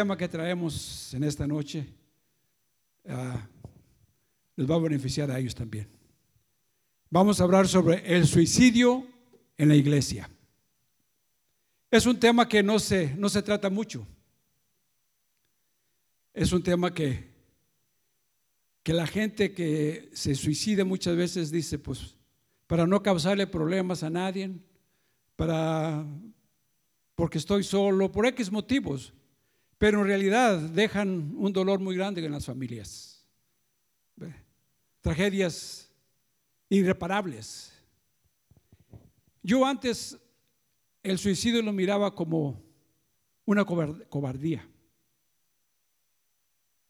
tema que traemos en esta noche ah, les va a beneficiar a ellos también. Vamos a hablar sobre el suicidio en la iglesia. Es un tema que no se, no se trata mucho. Es un tema que, que la gente que se suicida muchas veces dice, pues, para no causarle problemas a nadie, para, porque estoy solo, por X motivos, pero en realidad dejan un dolor muy grande en las familias. Tragedias irreparables. Yo antes el suicidio lo miraba como una cobardía.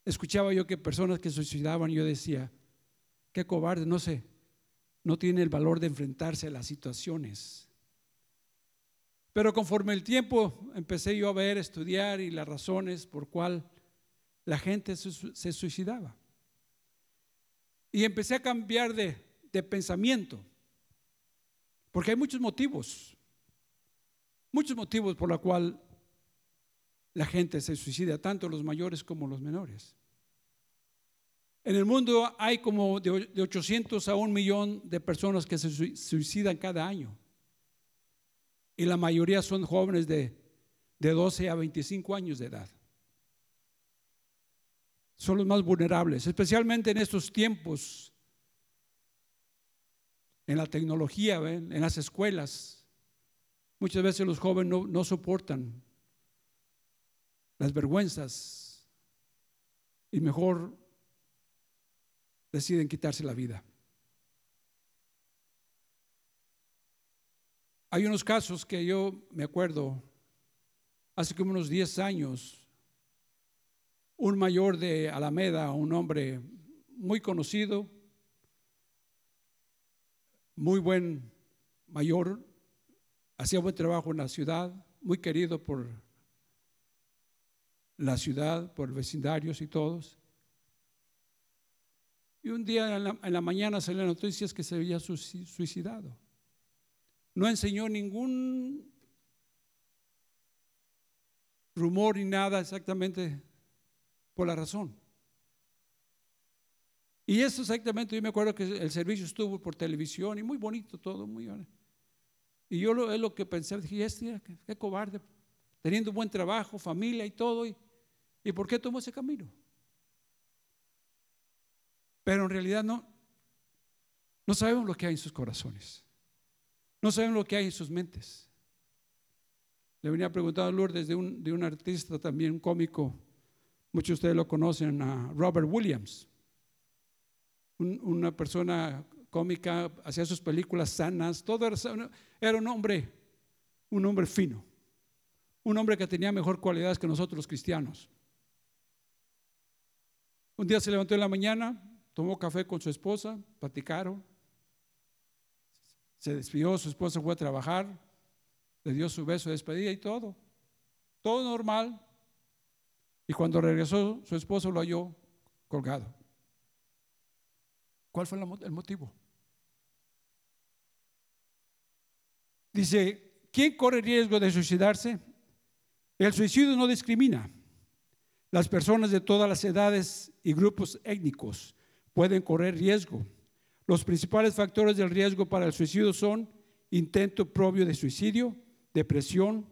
Escuchaba yo que personas que suicidaban, yo decía, qué cobarde, no sé, no tiene el valor de enfrentarse a las situaciones. Pero conforme el tiempo empecé yo a ver, estudiar y las razones por cual la gente se suicidaba. Y empecé a cambiar de, de pensamiento, porque hay muchos motivos, muchos motivos por los cuales la gente se suicida, tanto los mayores como los menores. En el mundo hay como de 800 a un millón de personas que se suicidan cada año. Y la mayoría son jóvenes de, de 12 a 25 años de edad. Son los más vulnerables, especialmente en estos tiempos, en la tecnología, en las escuelas. Muchas veces los jóvenes no, no soportan las vergüenzas y mejor deciden quitarse la vida. Hay unos casos que yo me acuerdo, hace como unos 10 años, un mayor de Alameda, un hombre muy conocido, muy buen mayor, hacía buen trabajo en la ciudad, muy querido por la ciudad, por vecindarios y todos. Y un día en la, en la mañana salió noticias que se había suicidado no enseñó ningún rumor ni nada exactamente por la razón. Y eso exactamente, yo me acuerdo que el servicio estuvo por televisión y muy bonito todo, muy Y yo lo, es lo que pensé, dije, este, qué, cobarde, teniendo buen trabajo, familia y todo, y, ¿y por qué tomó ese camino? Pero en realidad no, no sabemos lo que hay en sus corazones. No saben lo que hay en sus mentes. Le venía preguntando a Lourdes de un, de un artista también cómico, muchos de ustedes lo conocen, Robert Williams, una persona cómica, hacía sus películas sanas, todo era, era un hombre, un hombre fino, un hombre que tenía mejor cualidades que nosotros los cristianos. Un día se levantó en la mañana, tomó café con su esposa, platicaron, se despidió, su esposa fue a trabajar, le dio su beso de despedida y todo. Todo normal. Y cuando regresó, su esposo lo halló colgado. ¿Cuál fue el motivo? Dice, ¿quién corre riesgo de suicidarse? El suicidio no discrimina. Las personas de todas las edades y grupos étnicos pueden correr riesgo. Los principales factores del riesgo para el suicidio son intento propio de suicidio, depresión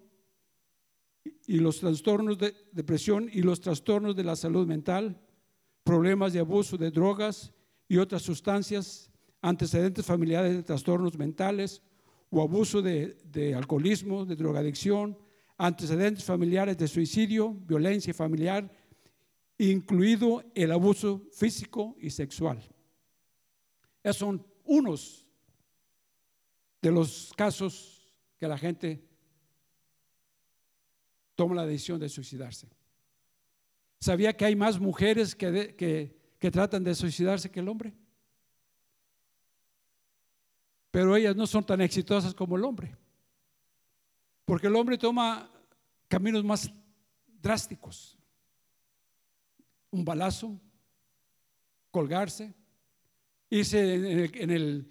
y los trastornos de depresión y los trastornos de la salud mental, problemas de abuso de drogas y otras sustancias, antecedentes familiares de trastornos mentales o abuso de, de alcoholismo, de drogadicción, antecedentes familiares de suicidio, violencia familiar, incluido el abuso físico y sexual. Esos son unos de los casos que la gente toma la decisión de suicidarse. ¿Sabía que hay más mujeres que, que tratan de suicidarse que el hombre? Pero ellas no son tan exitosas como el hombre. Porque el hombre toma caminos más drásticos. Un balazo, colgarse, irse en, el,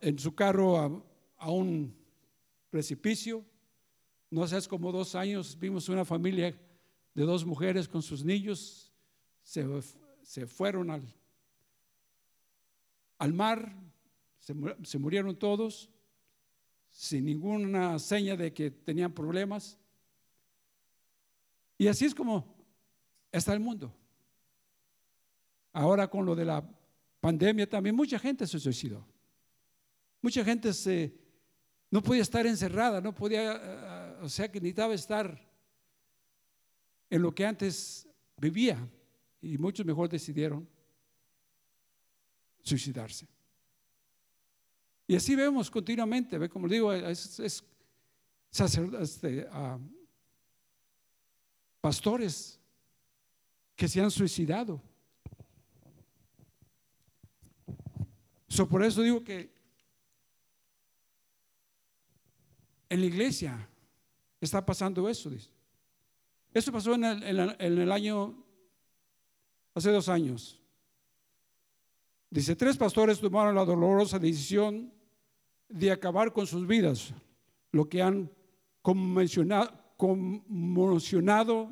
en, su carro a, un precipicio. No hace como dos años vimos una familia de dos mujeres con sus niños, se, se fueron al, al mar, se, se murieron todos, sin ninguna seña de que tenían problemas. Y así es como está el mundo. Ahora con lo de la pandemia también mucha gente se suicidó. Mucha gente se, no podía estar encerrada, no podía, eh, o sea que necesitaba estar en lo que antes vivía. Y muchos mejor decidieron suicidarse. Y así vemos continuamente, ve como digo, es, es este, ah, pastores que se han suicidado. Por eso digo que en la iglesia está pasando eso. Dice. Eso pasó en el, año, hace dos años. Dice, tres pastores tomaron la dolorosa decisión de acabar con sus vidas, lo que han conmocionado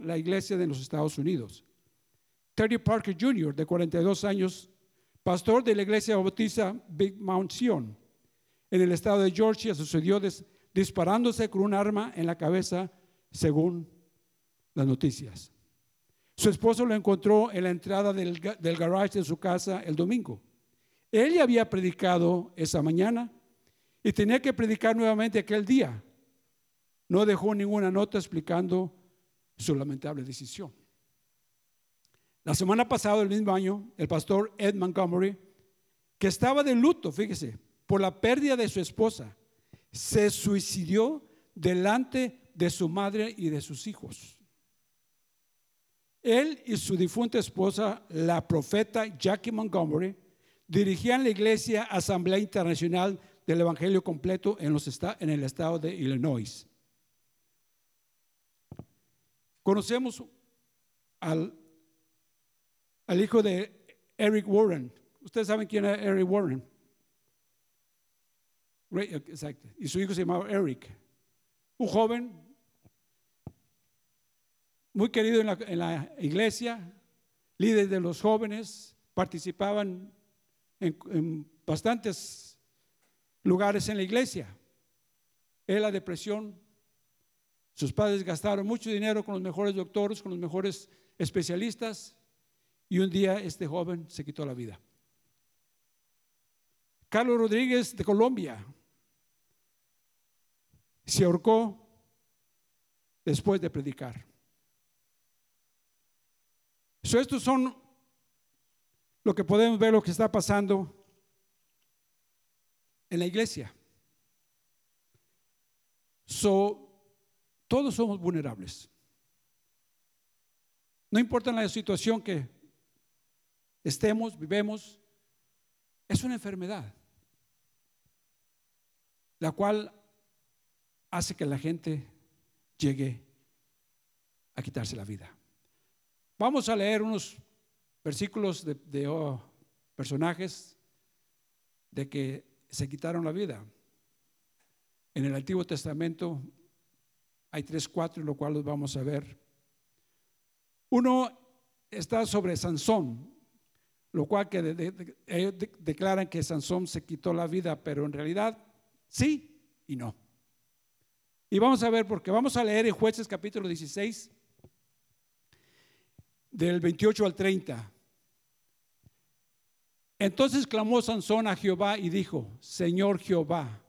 la iglesia de los Estados Unidos. Terry Parker Jr., de 42 años, pastor de la iglesia bautista Big Mount Sion, en el estado de Georgia, sucedió disparándose con un arma en la cabeza, según las noticias. Su esposo lo encontró en la entrada del, del garage de su casa el domingo. Él ya había predicado esa mañana y tenía que predicar nuevamente aquel día. No dejó ninguna nota explicando su lamentable decisión. La semana pasada, el mismo año, el pastor Ed Montgomery, que estaba de luto, fíjese, por la pérdida de su esposa, se suicidió delante de su madre y de sus hijos. Él y su difunta esposa, la profeta Jackie Montgomery, dirigían la iglesia Asamblea Internacional del Evangelio Completo en, los en el estado de Illinois. Conocemos al al hijo de Eric Warren. Ustedes saben quién es Eric Warren. Exacto. Y su hijo se llamaba Eric. Un joven muy querido en la, iglesia, líder de los jóvenes, participaban en, bastantes lugares en la iglesia. Él la depresión, sus padres gastaron mucho dinero con los mejores doctores, con los mejores especialistas, y un día este joven se quitó la vida. Carlos Rodríguez de Colombia se ahorcó después de predicar. So, estos son lo que podemos ver lo que está pasando en la iglesia. So, todos somos vulnerables. No importa la situación que estemos, vivemos, es una enfermedad, la cual hace que la gente llegue a quitarse la vida. Vamos a leer unos versículos de, oh, personajes de que se quitaron la vida. En el Antiguo Testamento hay tres, cuatro, lo cual los vamos a ver. Uno está sobre Sansón, lo cual que declaran que Sansón se quitó la vida, pero en realidad sí y no. Y vamos a ver, porque vamos a leer en jueces capítulo 16, del 28 al 30. Entonces clamó Sansón a Jehová y dijo, Señor Jehová,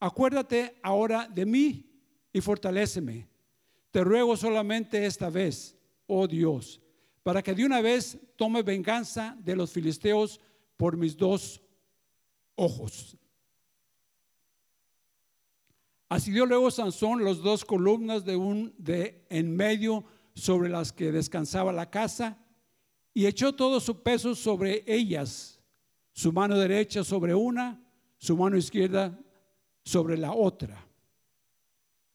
acuérdate ahora de mí y fortaléceme. Te ruego solamente esta vez, oh Dios, para que de una vez tome venganza de los filisteos por mis dos ojos. Así dio luego Sansón las dos columnas de un de en medio sobre las que descansaba la casa y echó todo su peso sobre ellas, su mano derecha sobre una, su mano izquierda sobre la otra.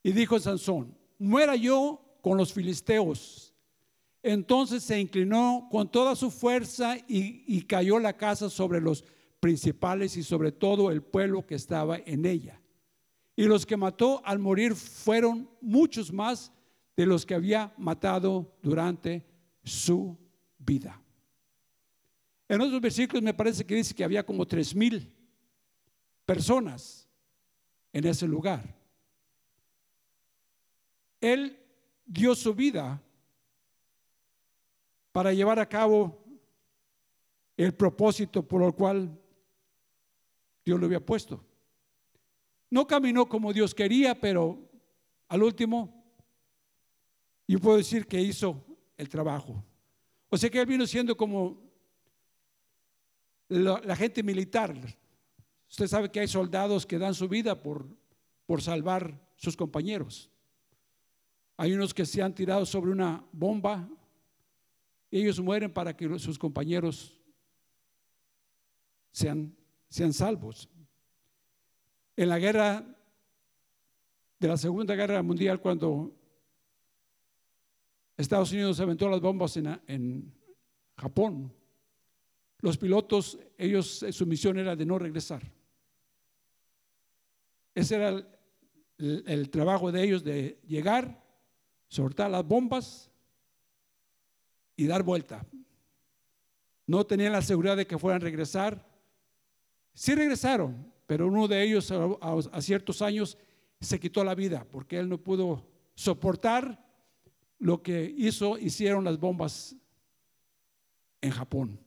Y dijo Sansón, muera yo con los filisteos entonces se inclinó con toda su fuerza y, cayó la casa sobre los principales y sobre todo el pueblo que estaba en ella. Y los que mató al morir fueron muchos más de los que había matado durante su vida. En otros versículos me parece que dice que había como tres mil personas en ese lugar. Él dio su vida para llevar a cabo el propósito por el cual Dios lo había puesto. No caminó como Dios quería, pero al último, yo puedo decir que hizo el trabajo. O sea que él vino siendo como la, gente militar. Usted sabe que hay soldados que dan su vida por, por salvar sus compañeros. Hay unos que se han tirado sobre una bomba ellos mueren para que sus compañeros sean, sean salvos. En la guerra de la Segunda Guerra Mundial, cuando Estados Unidos aventó las bombas en, en Japón, los pilotos, ellos, su misión era de no regresar. Ese era el, el trabajo de ellos, de llegar, soltar las bombas y dar vuelta. No tenían la seguridad de que fueran a regresar. Sí regresaron, pero uno de ellos a, ciertos años se quitó la vida porque él no pudo soportar lo que hizo, hicieron las bombas en Japón.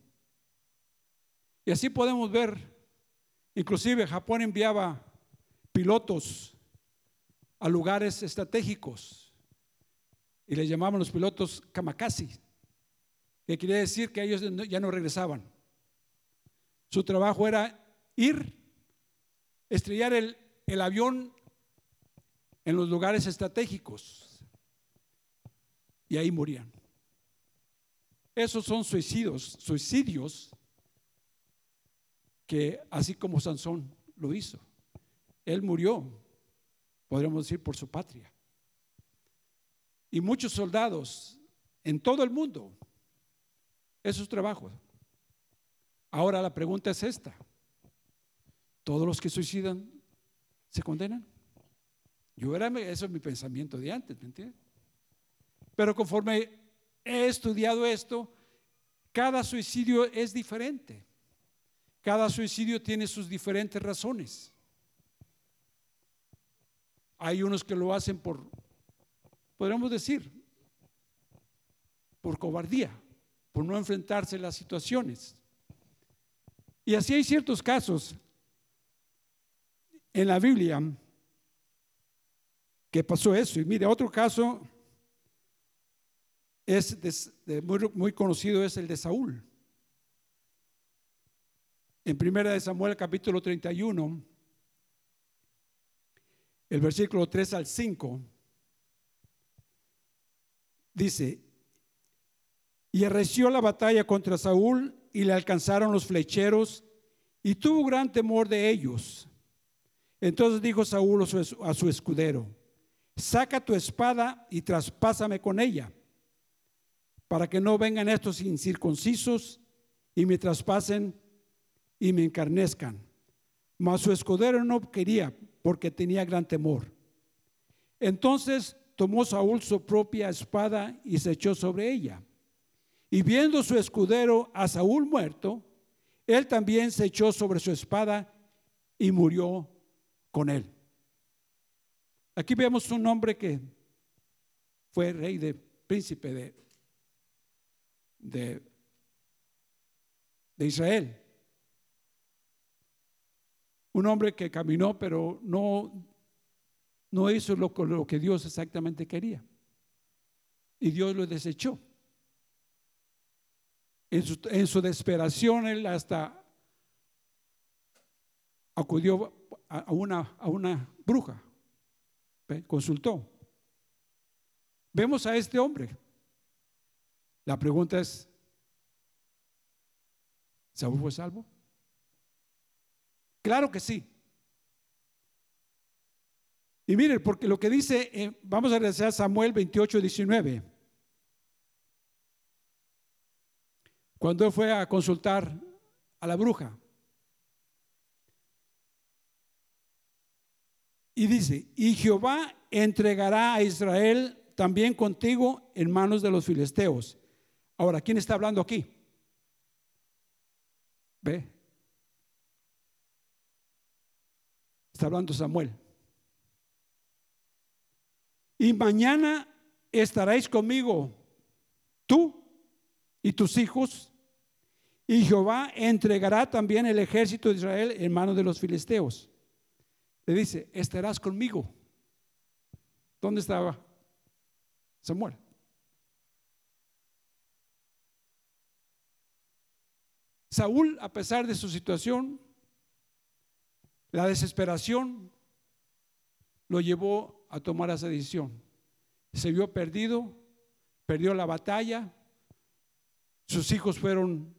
Y así podemos ver, inclusive Japón enviaba pilotos a lugares estratégicos y les llamaban los pilotos kamikaze, que quería decir que ellos ya no regresaban. Su trabajo era ir, estrellar el, el avión en los lugares estratégicos y ahí morían. Esos son suicidios, suicidios que así como Sansón lo hizo, él murió, podríamos decir, por su patria. Y muchos soldados en todo el mundo, eso es trabajo. Ahora la pregunta es esta. ¿Todos los que suicidan se condenan? Yo era, eso es mi pensamiento de antes, ¿me entiendes? Pero conforme he estudiado esto, cada suicidio es diferente. Cada suicidio tiene sus diferentes razones. Hay unos que lo hacen por, podríamos decir, por cobardía, por no enfrentarse a las situaciones. Y así hay ciertos casos en la Biblia que pasó eso. Y mire, otro caso es muy, muy conocido, es el de Saúl. En primera de Samuel capítulo 31, el versículo 3 al 5, dice, y arreció la batalla contra Saúl y le alcanzaron los flecheros y tuvo gran temor de ellos. Entonces dijo Saúl a su escudero, saca tu espada y traspásame con ella, para que no vengan estos incircuncisos y me traspasen y me encarnezcan. Mas su escudero no quería porque tenía gran temor. Entonces tomó Saúl su propia espada y se echó sobre ella. Y viendo su escudero a Saúl muerto, él también se echó sobre su espada y murió con él. Aquí vemos un hombre que fue rey de príncipe de, de, de Israel. Un hombre que caminó, pero no, no hizo lo, lo que Dios exactamente quería. Y Dios lo desechó. En su, en desesperación, él hasta acudió a una, a una bruja, consultó. Vemos a este hombre. La pregunta es, ¿Saúl fue salvo? Claro que sí. Y miren, porque lo que dice, eh, vamos a regresar a Samuel 28, 19. Cuando fue a consultar a la bruja. Y dice, y Jehová entregará a Israel también contigo en manos de los filisteos. Ahora, ¿quién está hablando aquí? ¿Ve? Está hablando Samuel. Y mañana estaréis conmigo, tú y tus hijos, y Jehová entregará también el ejército de Israel en manos de los filisteos. Le dice, estarás conmigo. ¿Dónde estaba Samuel? Saúl, a pesar de su situación, la desesperación lo llevó a tomar esa decisión. Se vio perdido, perdió la batalla, sus hijos fueron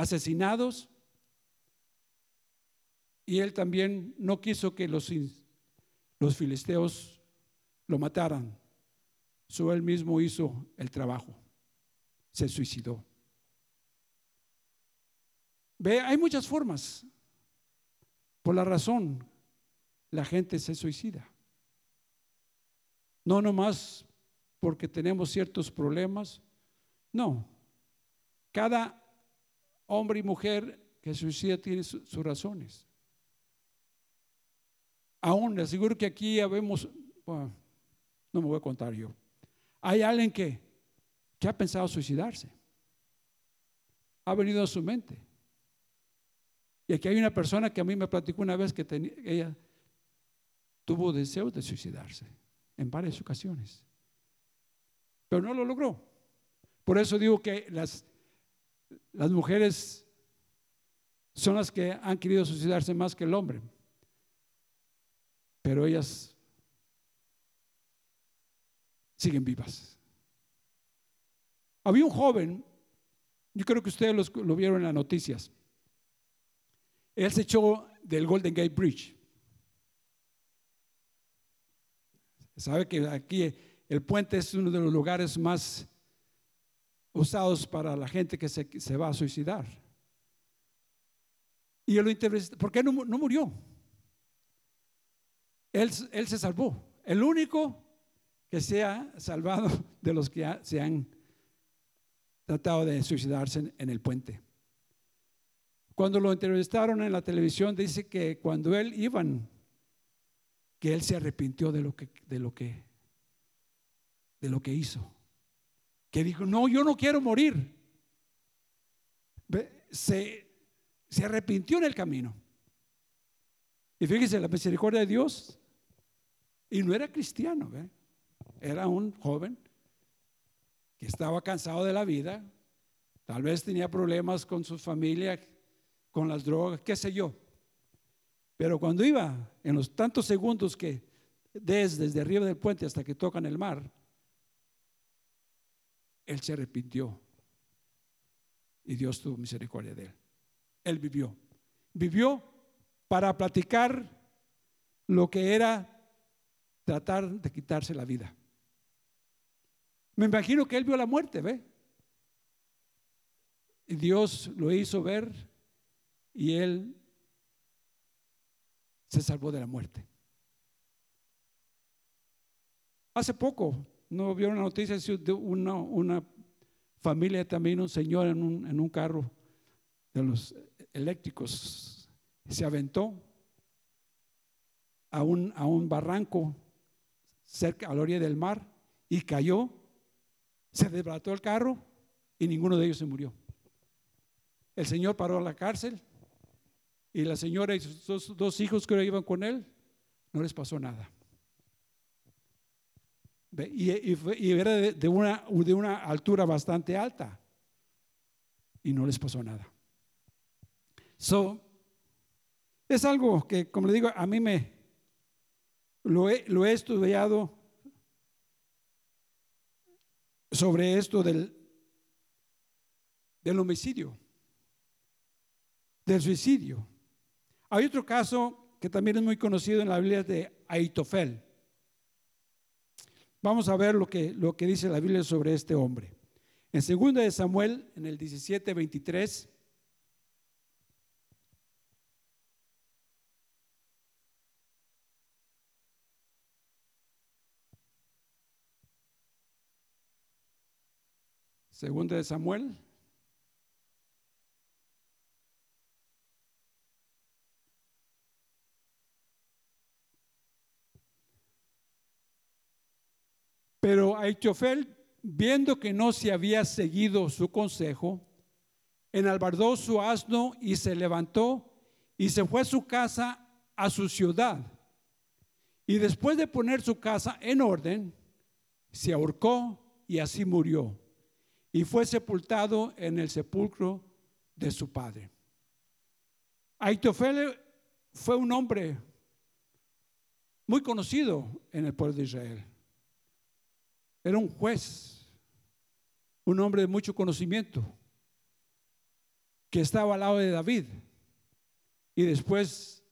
asesinados y él también no quiso que los, los filisteos lo mataran. So él mismo hizo el trabajo, se suicidó. Ve, hay muchas formas. Por la razón, la gente se suicida. No nomás porque tenemos ciertos problemas. No. Cada hombre y mujer que suicida tiene sus razones. Aún le aseguro que aquí habemos, no me voy a contar yo. Hay alguien que, que ha pensado suicidarse. Ha venido a su mente. Y aquí hay una persona que a mí me platicó una vez que ella tuvo deseos de suicidarse en varias ocasiones. Pero no lo logró. Por eso digo que las, las mujeres son las que han querido suicidarse más que el hombre. Pero ellas siguen vivas. Había un joven, yo creo que ustedes lo vieron en las noticias. Él se echó del Golden Gate Bridge. Sabe que aquí el puente es uno de los lugares más usados para la gente que se, va a suicidar. Y él lo entrevistó, ¿por qué no, murió? Él, él, se salvó. El único que se ha salvado de los que se han tratado de suicidarse en el puente. Cuando lo entrevistaron en la televisión, dice que cuando él iban, que él se arrepintió de lo que, de lo que, de lo que hizo. Que dijo, no, yo no quiero morir. Se, se arrepintió en el camino. Y fíjese, la misericordia de Dios. Y no era cristiano, era un joven que estaba cansado de la vida, tal vez tenía problemas con su familia, con las drogas, qué sé yo. Pero cuando iba, en los tantos segundos que desde, desde arriba del puente hasta que tocan el mar, él se arrepintió y Dios tuvo misericordia de él. Él vivió. Vivió para platicar lo que era tratar de quitarse la vida. Me imagino que él vio la muerte, ¿ve? Y Dios lo hizo ver y él se salvó de la muerte. Hace poco, no vieron una noticia de una, una familia también, un señor en un, en un carro de los eléctricos, se aventó a un, a un barranco cerca a la orilla del mar y cayó, se desbarató el carro y ninguno de ellos se murió. El Señor paró a la cárcel y la señora y sus dos, hijos que iban con él, no les pasó nada. Y, era de, una, de una altura bastante alta y no les pasó nada. So, es algo que, como le digo, a mí me lo he, lo he estudiado sobre esto del, del homicidio, del suicidio. Hay otro caso que también es muy conocido en la Biblia de Aitofel. Vamos a ver lo que, lo que dice la Biblia sobre este hombre. En 2 de Samuel, en el 17, 23. Segunda de Samuel Pero Aitofel, viendo que no se había seguido su consejo, enalbardó su asno y se levantó y se fue a su casa, a su ciudad. Y después de poner su casa en orden, se ahorcó y así murió. Y fue sepultado en el sepulcro de su padre. Aitofel fue un hombre muy conocido en el pueblo de Israel. Era un juez, un hombre de mucho conocimiento, que estaba al lado de David y después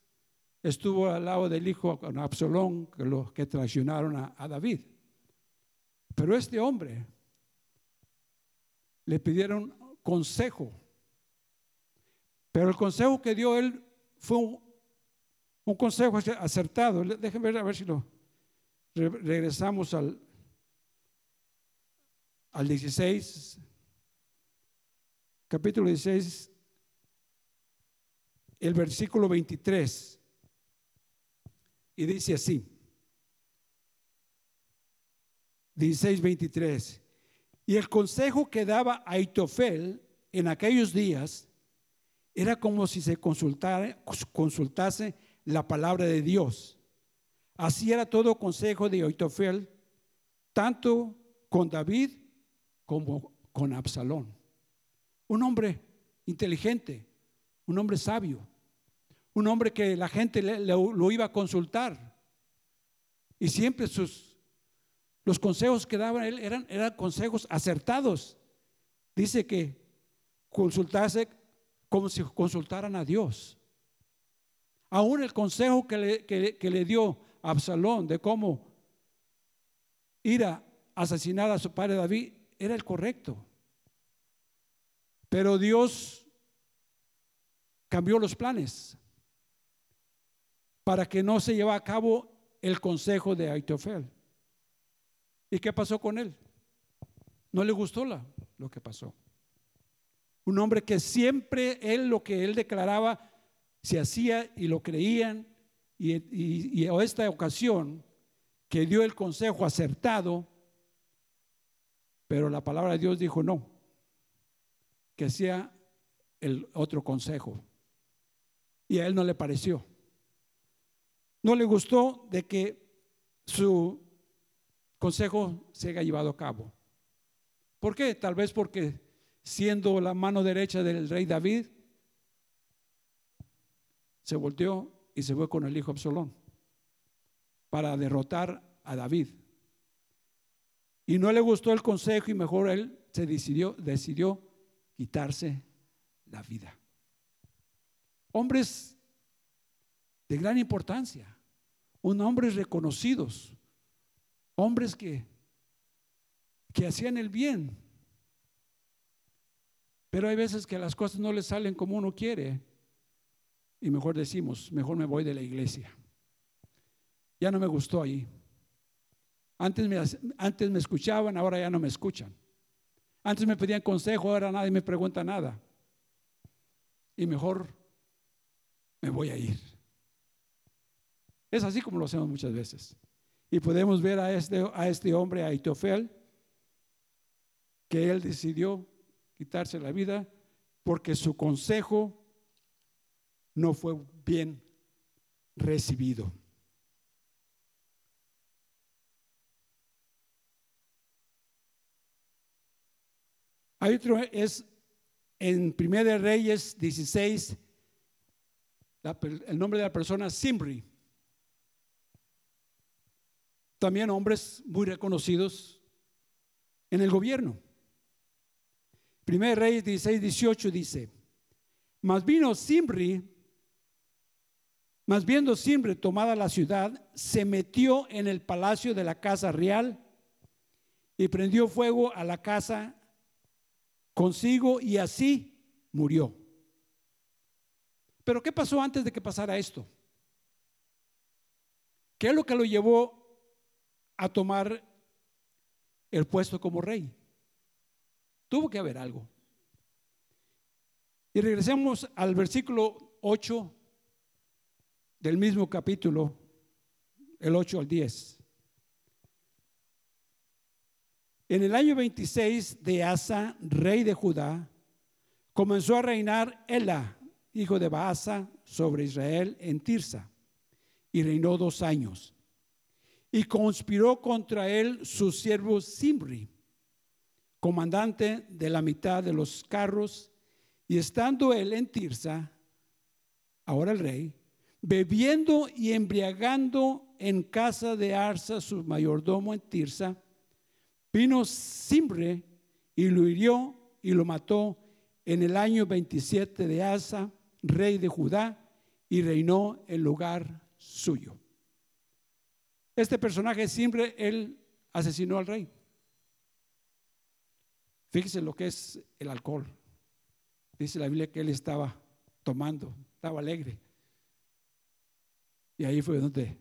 estuvo al lado del hijo Absalón, que, los que traicionaron a, David. Pero este hombre le pidieron consejo, pero el consejo que dio él fue un, un consejo acertado. Déjenme ver a ver si lo regresamos al, al 16, capítulo 16, el versículo 23. Y dice así, 16, 23. Y el consejo que daba Aitofel en aquellos días era como si se consultara, consultase la palabra de Dios. Así era todo consejo de Aitofel, tanto con David como con Absalón. Un hombre inteligente, un hombre sabio, un hombre que la gente lo iba a consultar. Y siempre sus, los consejos que daba él eran, eran consejos acertados. Dice que consultase como si consultaran a Dios. Aún el consejo que le, que le dio Absalón de cómo ir a asesinar a su padre David era el correcto. Pero Dios cambió los planes para que no se lleve a cabo el consejo de Aitofel. ¿Y qué pasó con él? No le gustó la, lo que pasó. Un hombre que siempre él lo que él declaraba se hacía y lo creían y, y, y a esta ocasión que dio el consejo acertado, pero la palabra de Dios dijo no, que sea el otro consejo. Y a él no le pareció. No le gustó de que su consejo se haya llevado a cabo. ¿Por qué? Tal vez porque siendo la mano derecha del rey David, se volteó y se fue con el hijo Absalón para derrotar a David. Y no le gustó el consejo y mejor él se decidió, decidió quitarse la vida. Hombres de gran importancia, un hombres reconocidos, hombres que, que hacían el bien. Pero hay veces que las cosas no le salen como uno quiere y mejor decimos, mejor me voy de la iglesia. Ya no me gustó ahí. Antes me, antes me escuchaban, ahora ya no me escuchan. Antes me pedían consejo, ahora nadie me pregunta nada. Y mejor me voy a ir. Es así como lo hacemos muchas veces. Y podemos ver a este, a este hombre, a Itofel, que él decidió quitarse la vida porque su consejo no fue bien recibido. Hay otro, es en Primera de Reyes 16, el nombre de la persona Simri. También hombres muy reconocidos en el gobierno. Primera de Reyes 16, 18 dice, mas vino Simri, mas viendo Simri tomada la ciudad, se metió en el palacio de la casa real y prendió fuego a la casa consigo y así murió. Pero ¿qué pasó antes de que pasara esto? ¿Qué es lo que lo llevó a tomar el puesto como rey? Tuvo que haber algo. Y regresemos al versículo 8 del mismo capítulo, el 8 al 10. En el año 26 de Asa, rey de Judá, comenzó a reinar Ela, hijo de Baasa, sobre Israel en Tirsa, y reinó dos años. Y conspiró contra él su siervo Simri, comandante de la mitad de los carros, y estando él en Tirsa, ahora el rey, bebiendo y embriagando en casa de Arsa, su mayordomo en Tirsa, Vino Simbre y lo hirió y lo mató en el año 27 de Asa, rey de Judá, y reinó en lugar suyo. Este personaje Simbre, él asesinó al rey. Fíjese lo que es el alcohol. Dice la Biblia que él estaba tomando, estaba alegre. Y ahí fue donde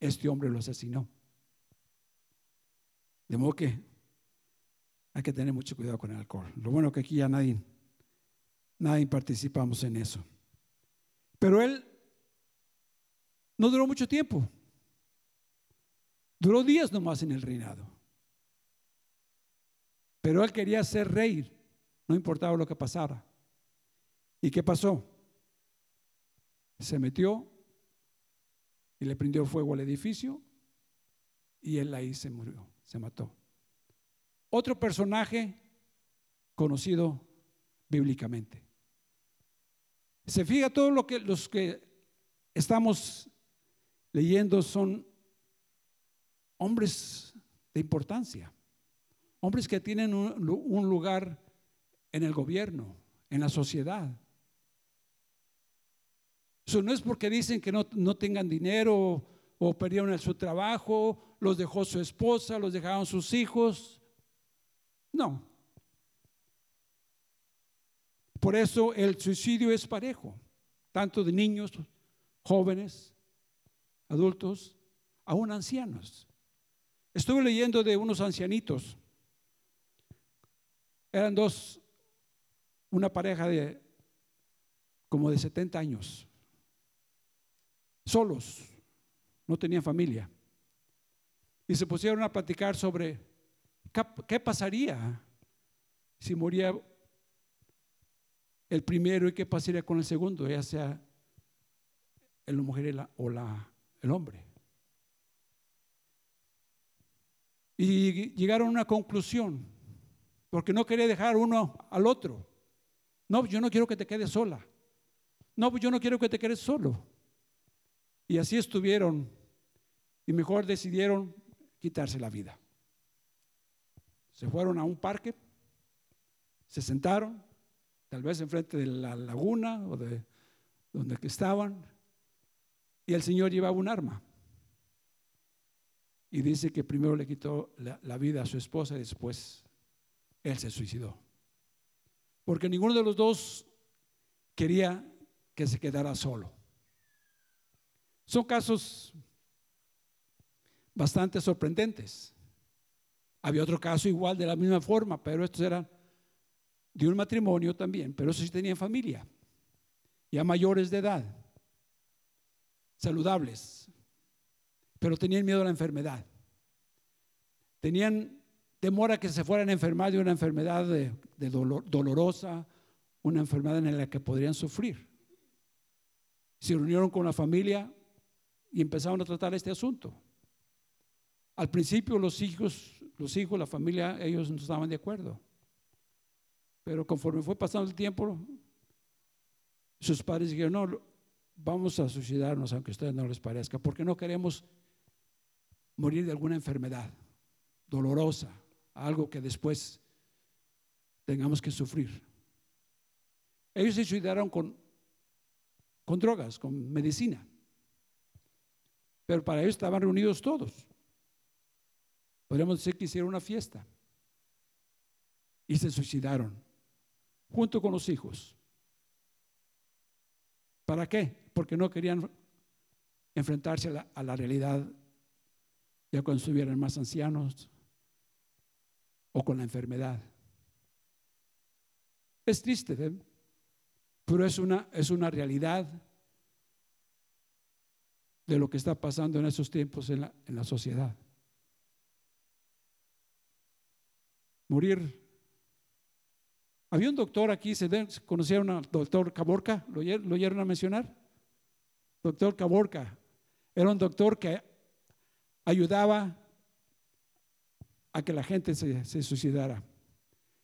este hombre lo asesinó. De modo que hay que tener mucho cuidado con el alcohol. Lo bueno que aquí ya nadie, nadie participamos en eso. Pero él no duró mucho tiempo. Duró días nomás en el reinado. Pero él quería ser rey, no importaba lo que pasara. ¿Y qué pasó? Se metió y le prendió fuego al edificio y él ahí se murió se mató. Otro personaje conocido bíblicamente. Se fija todo lo que los que estamos leyendo son hombres de importancia, hombres que tienen un, lugar en el gobierno, en la sociedad. Eso no es porque dicen que no, no tengan dinero o perdieron su trabajo los dejó su esposa, los dejaron sus hijos. No. Por eso el suicidio es parejo, tanto de niños, jóvenes, adultos, aún ancianos. Estuve leyendo de unos ancianitos. Eran dos, una pareja de como de 70 años, solos, no tenían familia y se pusieron a platicar sobre qué pasaría si moría el primero y qué pasaría con el segundo, ya sea la mujer o la, el hombre. Y llegaron a una conclusión, porque no quería dejar uno al otro. No, yo no quiero que te quedes sola. No, yo no quiero que te quedes solo. Y así estuvieron. Y mejor decidieron quitarse la vida. Se fueron a un parque, se sentaron, tal vez enfrente de la laguna o de donde estaban, y el Señor llevaba un arma. Y dice que primero le quitó la, la vida a su esposa y después él se suicidó. Porque ninguno de los dos quería que se quedara solo. Son casos bastante sorprendentes. Había otro caso igual de la misma forma, pero estos eran de un matrimonio también, pero esos sí tenían familia, ya mayores de edad, saludables, pero tenían miedo a la enfermedad. Tenían temor a que se fueran a enfermar de una enfermedad de, dolorosa, una enfermedad en la que podrían sufrir. Se reunieron con la familia y empezaron a tratar este asunto. Al principio los hijos, los hijos, la familia, ellos no estaban de acuerdo. Pero conforme fue pasando el tiempo, sus padres dijeron, no, vamos a suicidarnos aunque a ustedes no les parezca, porque no queremos morir de alguna enfermedad dolorosa, algo que después tengamos que sufrir. Ellos se suicidaron con, con drogas, con medicina. Pero para ellos estaban reunidos todos. Podríamos decir que hicieron una fiesta y se suicidaron junto con los hijos. ¿Para qué? Porque no querían enfrentarse a la, realidad ya cuando estuvieran más ancianos o con la enfermedad. Es triste, ¿eh? pero es una, es una realidad de lo que está pasando en esos tiempos en la, en la sociedad. Morir. Había un doctor aquí, se conocieron al doctor Caborca, ¿lo, ¿lo oyeron a mencionar? Doctor Caborca. Era un doctor que ayudaba a que la gente se, se suicidara,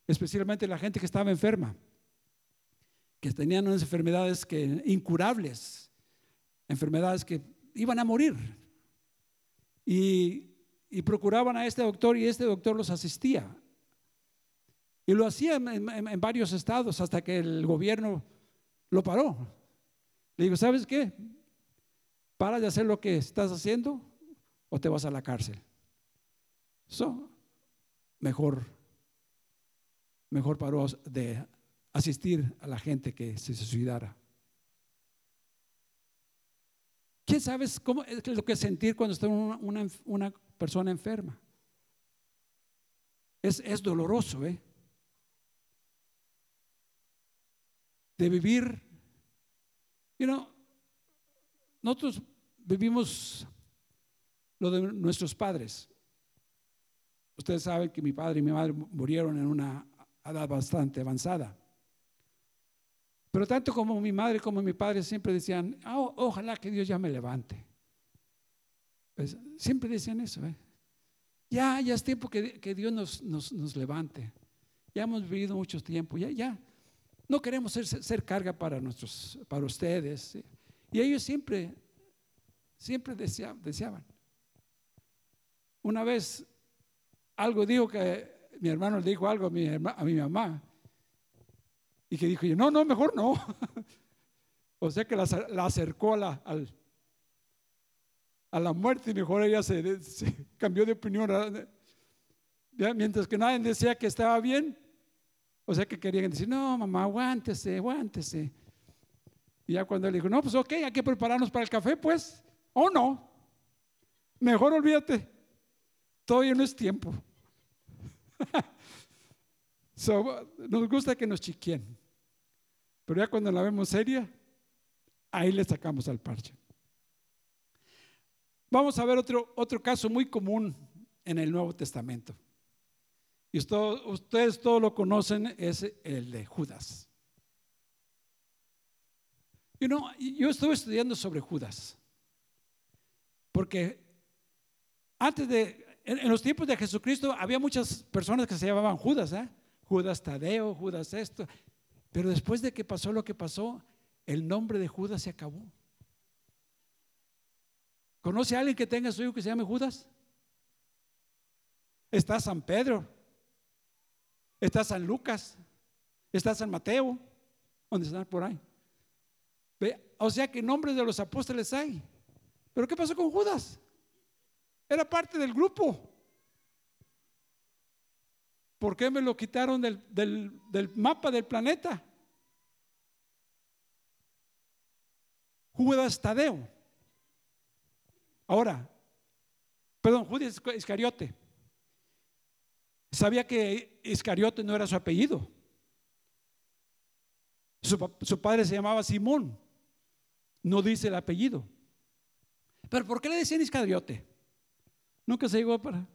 especialmente la gente que estaba enferma, que tenían unas enfermedades que, incurables, enfermedades que iban a morir. Y, procuraban a este doctor y este doctor los asistía. Y lo hacía en, varios estados hasta que el gobierno lo paró. Le digo, ¿sabes qué? Para de hacer lo que estás haciendo o te vas a la cárcel. So, mejor, mejor paró de asistir a la gente que se suicidara. ¿Quién sabes cómo es lo que es sentir cuando está una, persona enferma? Es, doloroso, ¿eh? De vivir, you know, nosotros vivimos lo de nuestros padres. Ustedes saben que mi padre y mi madre murieron en una edad bastante avanzada. Pero tanto como mi madre como mi padre siempre decían, oh, ojalá que Dios ya me levante. Siempre decían eso. ¿eh? Ya, ya es tiempo que, Dios nos, nos, levante. Ya hemos vivido mucho tiempo. Ya, ya. No queremos ser, ser carga para, nuestros, para ustedes. Y ellos siempre, siempre deseaban. Una vez algo dijo que mi hermano le dijo algo a mi, a mi mamá. Y que dijo, no, no, mejor no. o sea que la, acercó a la, a la muerte y mejor ella se, cambió de opinión. Mientras que nadie decía que estaba bien, o sea que querían decir, no, mamá, aguántese, aguántese. Y ya cuando él dijo, no, pues ok, hay que prepararnos para el café, pues, o no, mejor olvídate, todavía no es tiempo. nos gusta que nos chiquien. Pero ya cuando la vemos seria, ahí le sacamos al parche. Vamos a ver otro, otro caso muy común en el Nuevo Testamento. Y ustedes todos lo conocen, es el de Judas. yo estuve estudiando sobre Judas. Porque antes de, en, los tiempos de Jesucristo había muchas personas que se llamaban Judas, ¿eh? Judas Tadeo, Judas esto. Pero después de que pasó lo que pasó, el nombre de Judas se acabó. ¿Conoce a alguien que tenga su hijo que se llame Judas? Está San Pedro, está San Lucas, está San Mateo, donde están por ahí. O sea que nombres de los apóstoles hay. Pero ¿qué pasó con Judas? Era parte del grupo. ¿Por qué me lo quitaron del, mapa del planeta? Judas Tadeo. Ahora, perdón, Judas Iscariote. Sabía que Iscariote no era su apellido. Su, padre se llamaba Simón. No dice el apellido. Pero ¿por qué le decían Iscariote? Nunca se llegó para.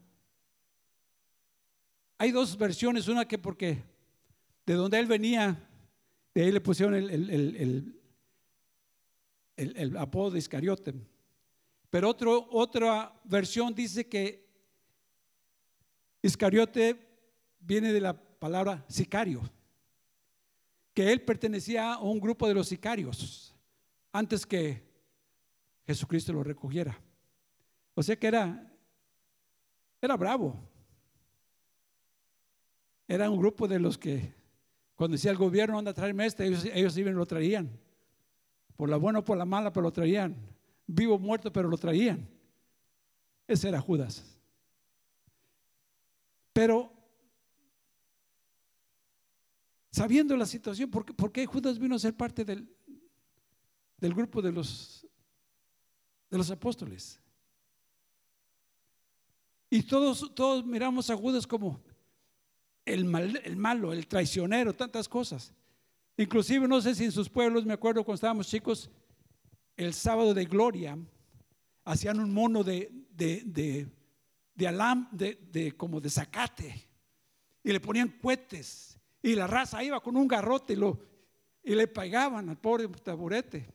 Hay dos versiones, una que porque de donde él venía, de ahí le pusieron el, apodo de Iscariote. Pero otra versión dice que Iscariote viene de la palabra sicario, que él pertenecía a un grupo de los sicarios antes que Jesucristo lo recogiera. O sea que era, era bravo. Era un grupo de los que cuando decía el gobierno anda a traerme este, ellos, ellos iban y lo traían. Por la buena o por la mala, pero lo traían. Vivo o muerto, pero lo traían. Ese era Judas. Pero sabiendo la situación, ¿por qué, Judas vino a ser parte del, grupo de los, apóstoles? Y todos, miramos a Judas como el, mal- el malo, el traicionero, tantas cosas. Inclusive, no sé si en sus pueblos, me acuerdo cuando estábamos chicos, el sábado de gloria, hacían un mono de, de alam, de, de- como de zacate, y le ponían cohetes, y la raza iba con un garrote y, lo, y le pegaban al pobre taburete.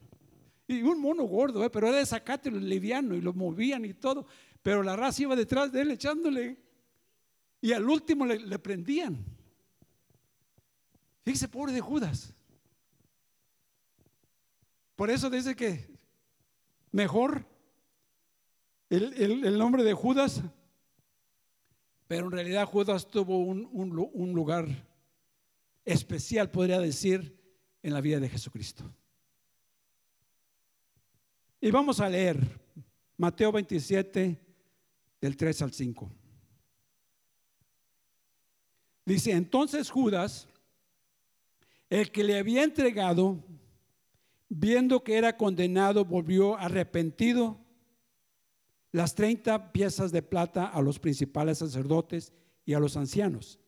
Y un mono gordo, ¿eh? pero era de zacate liviano, y lo movían y todo, pero la raza iba detrás de él echándole, y al último le, le prendían. Fíjese, pobre de Judas. Por eso dice que mejor el, el- el nombre de Judas, pero en realidad Judas tuvo un, un lu- un lugar especial, podría decir, en la vida de Jesucristo. Y vamos a leer Mateo 27, del 3 al 5. Dice, entonces Judas, el que le había entregado, viendo que era condenado, volvió arrepentido las 30 piezas de plata a los principales sacerdotes y a los ancianos,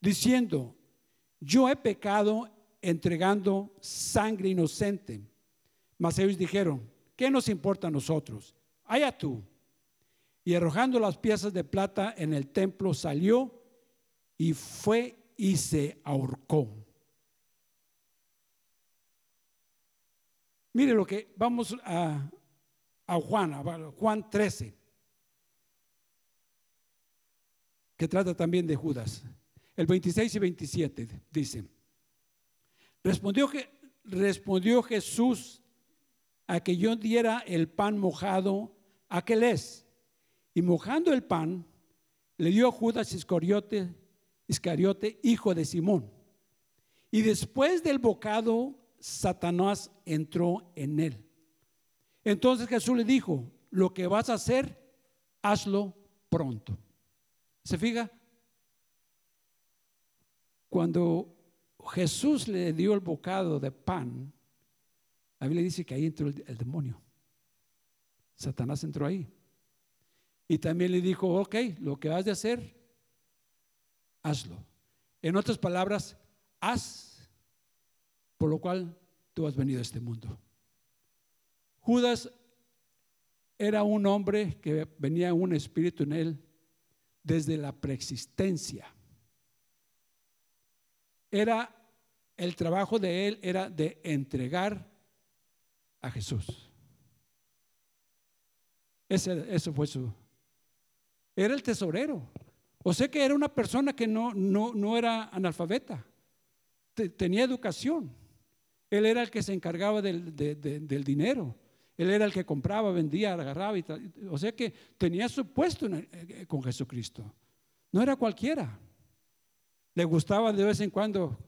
diciendo, yo he pecado entregando sangre inocente. Mas ellos dijeron, ¿qué nos importa a nosotros? Allá tú. Y arrojando las piezas de plata en el templo salió y fue y se ahorcó. Mire lo que vamos a, a Juan, Juan 13, que trata también de Judas. El 26 y 27 dice, respondió, que, respondió Jesús a que yo diera el pan mojado a aquel es. Y mojando el pan, le dio a Judas Iscariote, hijo de Simón. Y después del bocado, Satanás entró en él. Entonces Jesús le dijo, lo que vas a hacer, hazlo pronto. ¿Se fija? Cuando Jesús le dio el bocado de pan, la Biblia dice que ahí entró el, el demonio. Satanás entró ahí. Y también le dijo, ok, lo que has de hacer, hazlo. En otras palabras, haz por lo cual tú has venido a este mundo. Judas era un hombre que venía un espíritu en él desde la preexistencia. Era el trabajo de él era de entregar a Jesús. Ese, eso fue su. Era el tesorero. O sea que era una persona que no, no, no era analfabeta. Te- tenía educación. Él era el que se encargaba del, de- de- del dinero. Él era el que compraba, vendía, agarraba. Y o sea que tenía su puesto el- eh, con Jesucristo. No era cualquiera. Le gustaba de vez en cuando,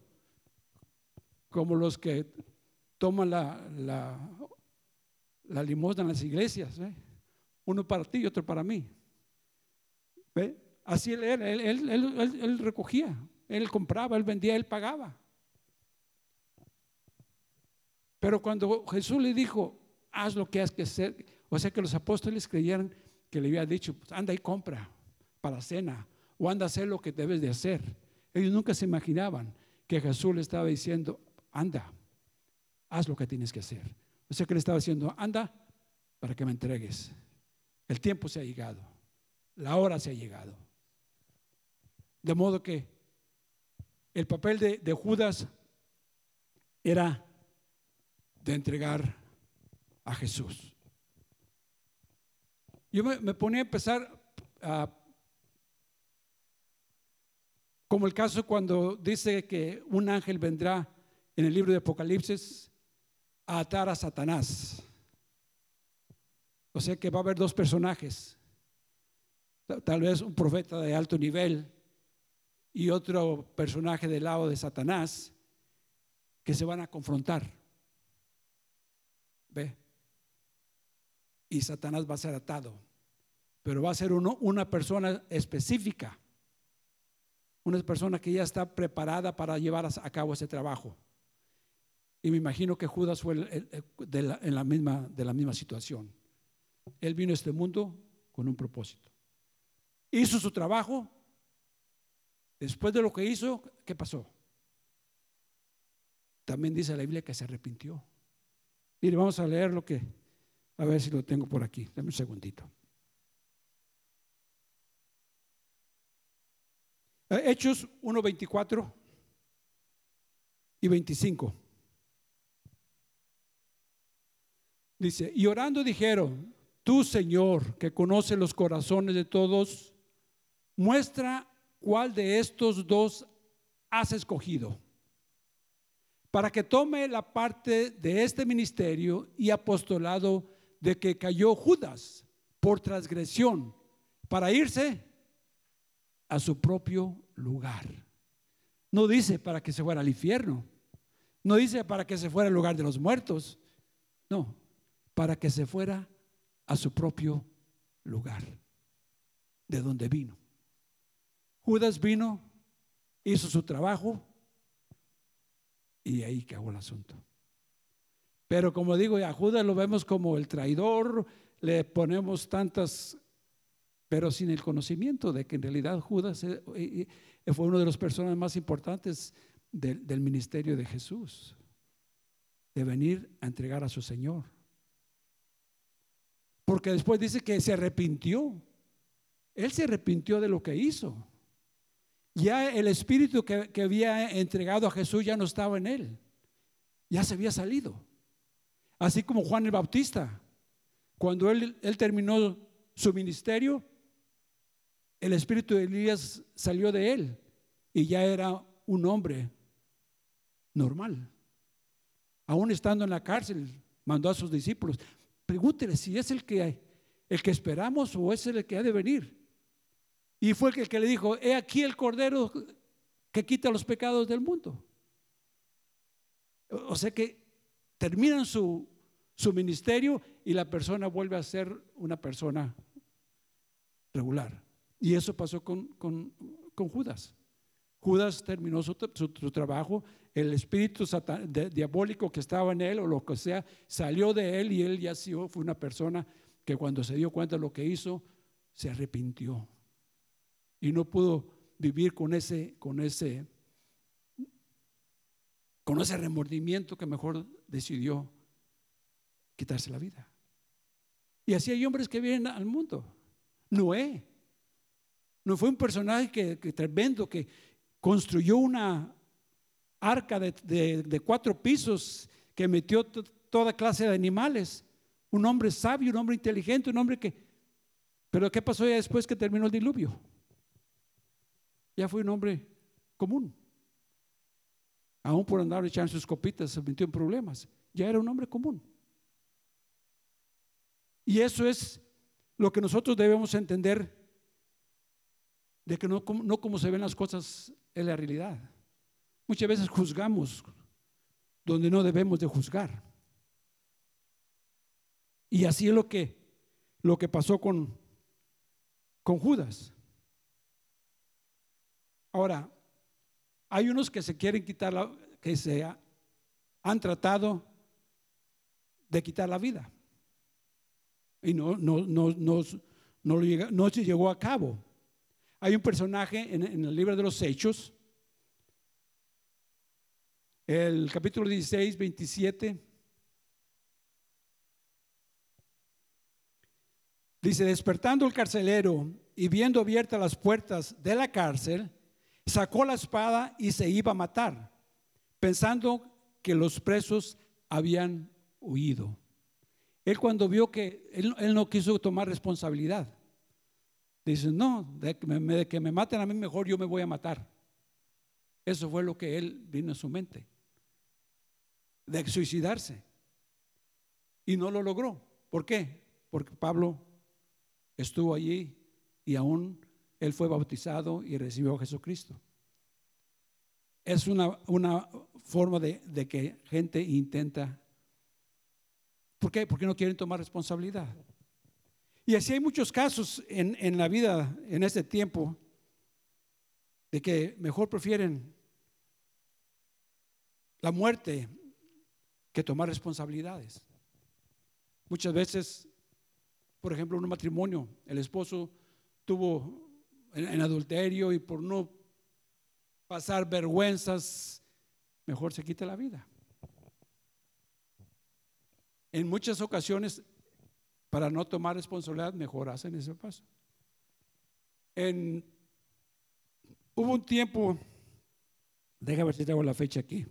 como los que toman la, limosna en las iglesias. ¿eh? Uno para ti y otro para mí. ¿Ve? Así él era, él, él- él- él- él recogía, él compraba, él vendía, él pagaba. Pero cuando Jesús le dijo, haz lo que has que hacer, o sea que los apóstoles creyeron que le había dicho, pues anda y compra para cena, o anda a hacer lo que debes de hacer. Ellos nunca se imaginaban que Jesús le estaba diciendo, anda, haz lo que tienes que hacer. O sea que le estaba diciendo, anda para que me entregues. El tiempo se ha llegado, la hora se ha llegado. De modo que el papel de, de Judas era de entregar a Jesús. Yo me, me ponía a empezar a como el caso cuando dice que un ángel vendrá en el libro de Apocalipsis a atar a Satanás. O sea que va a haber dos personajes. Ta- Tal vez un profeta de alto nivel y otro personaje del lado de Satanás que se van a confrontar. ¿Ve? Y Satanás va a ser atado. Pero va a ser uno, una persona específica una persona que ya está preparada para llevar a cabo ese trabajo. Y me imagino que Judas fue la, en la misma, de la misma situación. Él vino a este mundo con un propósito. Hizo su trabajo Después de lo que hizo, ¿qué pasó? También dice la Biblia que se arrepintió. Mire, vamos a leer lo que, a ver si lo tengo por aquí. Dame un segundito. Eh, Hechos 1, 24 y 25. Dice, y orando dijeron, tú Señor, que conoce los corazones de todos, muestra cuál de estos dos has escogido para que tome la parte de este ministerio y apostolado de que cayó Judas por transgresión para irse a su propio lugar. No dice para que se fuera al infierno. No dice para que se fuera al lugar de los muertos. No, para que se fuera a su propio lugar, de donde vino. Judas vino, hizo su trabajo y ahí acabó el asunto. Pero como digo, a Judas lo vemos como el traidor, le ponemos tantas, pero sin el conocimiento de que en realidad Judas eh, eh, fue uno de los personas más importantes del ministerio de Jesús, de venir a entregar a su Señor. Porque después dice que se arrepintió. Él se arrepintió de lo que hizo. Ya el espíritu que, había entregado a Jesús ya no estaba en él. Ya se había salido. Así como Juan el Bautista. Cuando él, terminó su ministerio, el espíritu de Elías salió de él y ya era un hombre normal. Aún estando en la cárcel, mandó a sus discípulos, pregúntele si es el que, el que esperamos o es el que ha de venir. Y fue el que le dijo, he aquí el Cordero que quita los pecados del mundo. O sea que terminan su, su ministerio y la persona vuelve a ser una persona regular. Y eso pasó con, Judas. Judas terminó su, trabajo, el espíritu diabólico que estaba en él o lo que sea salió de él y él ya fue una persona que cuando se dio cuenta de lo que hizo, se arrepintió y no pudo vivir con ese, con ese, con ese remordimiento que mejor decidió quitarse la vida. Y así hay hombres que vienen al mundo. Noé. No fue un personaje que, tremendo que construyó una arca de, cuatro pisos que metió toda clase de animales. Un hombre sabio, un hombre inteligente, un hombre que... Pero ¿qué pasó ya después que terminó el diluvio? ya fue un hombre común. Aún por andar echando sus copitas se metió en problemas. Ya era un hombre común. Y eso es lo que nosotros debemos entender de que no, no como se ven las cosas en la realidad. Muchas veces juzgamos donde no debemos de juzgar. Y así es lo que, lo que pasó con, con Judas. Ahora, hay unos que se quieren quitar la, que se han tratado de quitar la vida. Y no, no, no, no, no, se llegó a cabo. Hay un personaje en, en el libro de los Hechos, el capítulo 16, 27. Dice, despertando el carcelero y viendo abiertas las puertas de la cárcel, sacó la espada y se iba a matar, pensando que los presos habían huido. Él cuando vio que él, no quiso tomar responsabilidad, dice, no, de que, me, de maten a mí mejor yo me voy a matar. Eso fue lo que él vino a su mente, de suicidarse. Y no lo logró. ¿Por qué? Porque Pablo estuvo allí y aún él fue bautizado y recibió a Jesucristo. Es una, una forma de, que gente intenta. ¿Por qué? Porque no quieren tomar responsabilidad. Y así hay muchos casos en, en la vida en este tiempo de que mejor prefieren la muerte que tomar responsabilidades. Muchas veces, por ejemplo, en un matrimonio, el esposo tuvo en, adulterio y por no pasar vergüenzas, mejor se quita la vida. En muchas ocasiones, para no tomar responsabilidad, mejor hacen ese paso. En, hubo un tiempo, déjame ver si tengo la fecha aquí.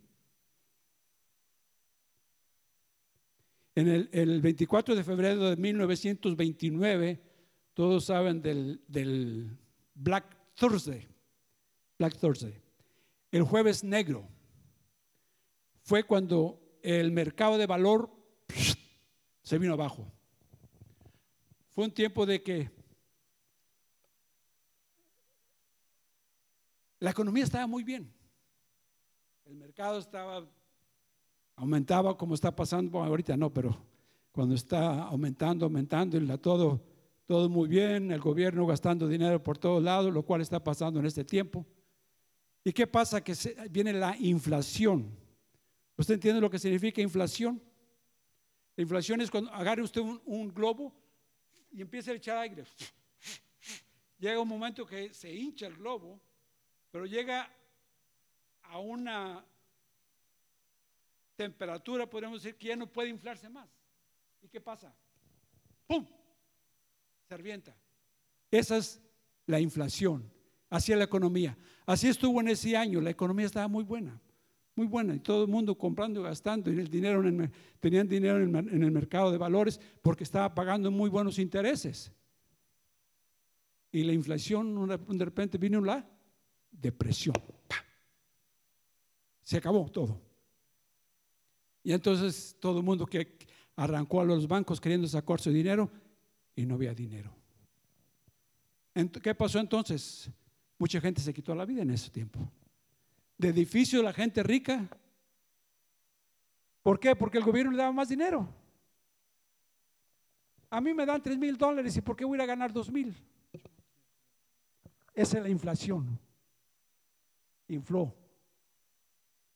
En el, el 24 de febrero de 1929, todos saben del, del Black Thursday. Black Thursday. El jueves negro fue cuando el mercado de valor se vino abajo. Fue un tiempo de que la economía estaba muy bien. El mercado estaba aumentaba como está pasando, ahorita no, pero cuando está aumentando, aumentando y todo todo muy bien, el gobierno gastando dinero por todos lados, lo cual está pasando en este tiempo. ¿Y qué pasa? Que viene la inflación. ¿Usted entiende lo que significa inflación? La inflación es cuando agarre usted un, globo y empieza a echar aire. Llega un momento que se hincha el globo, pero llega a una temperatura, podemos decir, que ya no puede inflarse más. ¿Y qué pasa? ¡Pum! Servienta. Esa es la inflación hacia la economía. Así estuvo en ese año, la economía estaba muy buena, muy buena, y todo el mundo comprando y gastando, y el dinero tenían dinero en el, mercado de valores porque estaba pagando muy buenos intereses. Y la inflación, de repente vino la depresión. Se acabó todo. Y entonces todo el mundo que arrancó a los bancos queriendo sacar su dinero y no había dinero. ¿Qué pasó entonces? Mucha gente se quitó la vida en ese tiempo. De edificio la gente rica. ¿Por qué? Porque el gobierno le daba más dinero. A mí me dan 3 mil dólares y ¿por qué voy a ganar 2 mil? Esa es la inflación. Infló.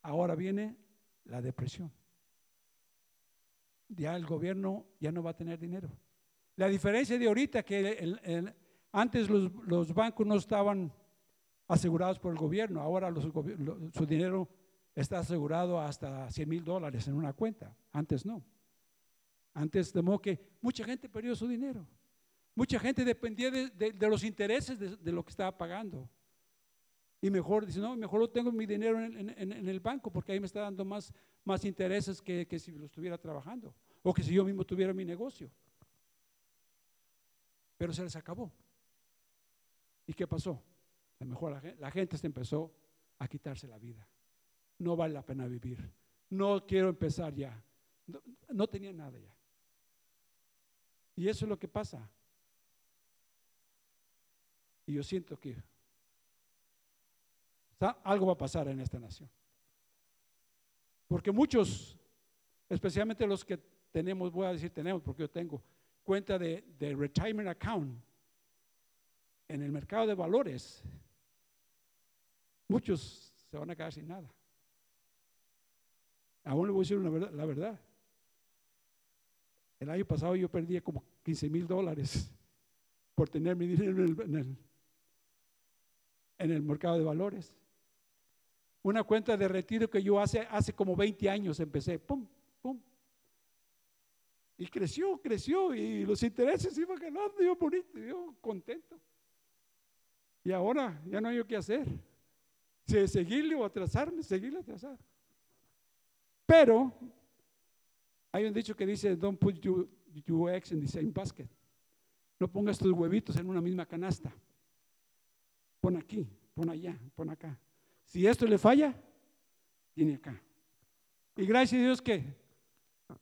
Ahora viene la depresión. Ya el gobierno ya no va a tener dinero. La diferencia de ahorita que antes los, bancos no estaban asegurados por el gobierno, ahora su dinero está asegurado hasta 100 mil dólares en una cuenta, antes no. Antes de que mucha gente perdió su dinero, mucha gente dependía de, los intereses de, lo que estaba pagando. Y mejor dice, no, mejor lo tengo mi dinero en, el banco porque ahí me está dando más, más intereses que, que si lo estuviera trabajando o que si yo mismo tuviera mi negocio pero se les acabó. ¿Y qué pasó? A lo mejor la, gente se empezó a quitarse la vida. No vale la pena vivir. No quiero empezar ya. No, tenía nada ya. Y eso es lo que pasa. Y yo siento que algo va a pasar en esta nación. Porque muchos, especialmente los que tenemos, voy a decir tenemos, porque yo tengo, cuenta de, retirement account en el mercado de valores, muchos se van a quedar sin nada. Aún le voy a decir la verdad. El año pasado yo perdí como 15 mil dólares por tener mi dinero en el, mercado de valores. Una cuenta de retiro que yo hace, hace como 20 años empecé, pum, pum, y creció, creció y los intereses iban ganando, yo bonito, yo contento. Y ahora ya no hay qué hacer. Si seguirle o atrasarme, seguirle atrasar. Pero hay un dicho que dice, don't put your, eggs in the same basket. No pongas tus huevitos en una misma canasta. Pon aquí, pon allá, pon acá. Si esto le falla, tiene acá. Y gracias a Dios que,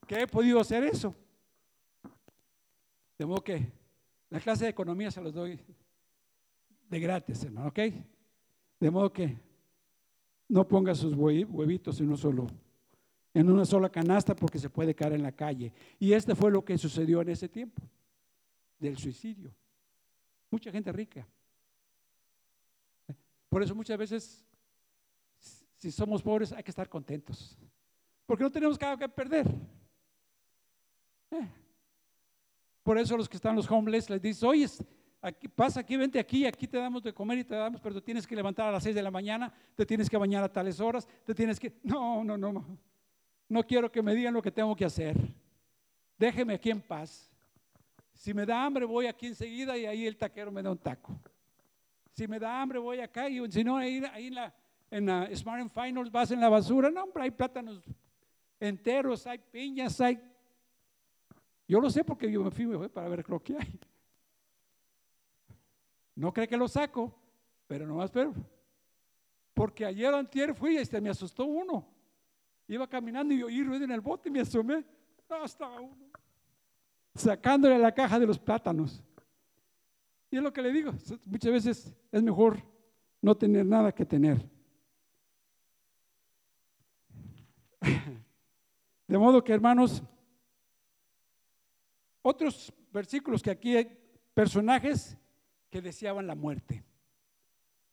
que he podido hacer eso. De modo que la clase de economía se los doy de gratis, hermano, ¿ok? De modo que no ponga sus huevitos en, una sola canasta porque se puede caer en la calle. Y este fue lo que sucedió en ese tiempo, del suicidio. Mucha gente rica. Por eso muchas veces, si somos pobres, hay que estar contentos. Porque no tenemos nada que perder. Eh, por eso los que están los homeless les dicen, oye, aquí, pasa aquí, vente aquí, aquí te damos de comer y te damos, pero te tienes que levantar a las 6 de la mañana, te tienes que bañar a tales horas, te tienes que... No, no, no, no quiero que me digan lo que tengo que hacer. Déjeme aquí en paz. Si me da hambre, voy aquí enseguida y ahí el taquero me da un taco. Si me da hambre, voy acá y si no, ahí, en la, Smart and Finals vas en la basura. No, hombre, hay plátanos enteros, hay piñas, hay... Yo lo sé porque yo me fui para ver lo que hay. No cree que lo saco, pero no más pero. Porque ayer antier fui y este me asustó uno. Iba caminando y oí ruido en el bote y me asomé. hasta uno. Sacándole la caja de los plátanos. Y es lo que le digo. Muchas veces es mejor no tener nada que tener. De modo que, hermanos, otros versículos que aquí hay personajes que deseaban la muerte.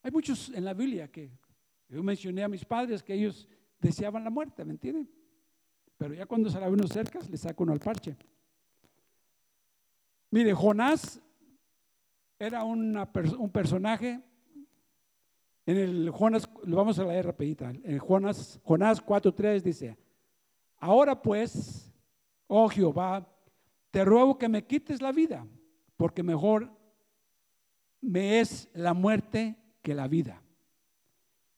Hay muchos en la Biblia que yo mencioné a mis padres que ellos deseaban la muerte, ¿me entienden? Pero ya cuando se la uno cerca, le saca uno al parche. Mire, Jonás era un personaje. En el Jonás, lo vamos a leer rapidita. En Jonás, Jonás 4.3 dice, ahora pues, oh Jehová, te ruego que me quites la vida, porque mejor me es la muerte que la vida.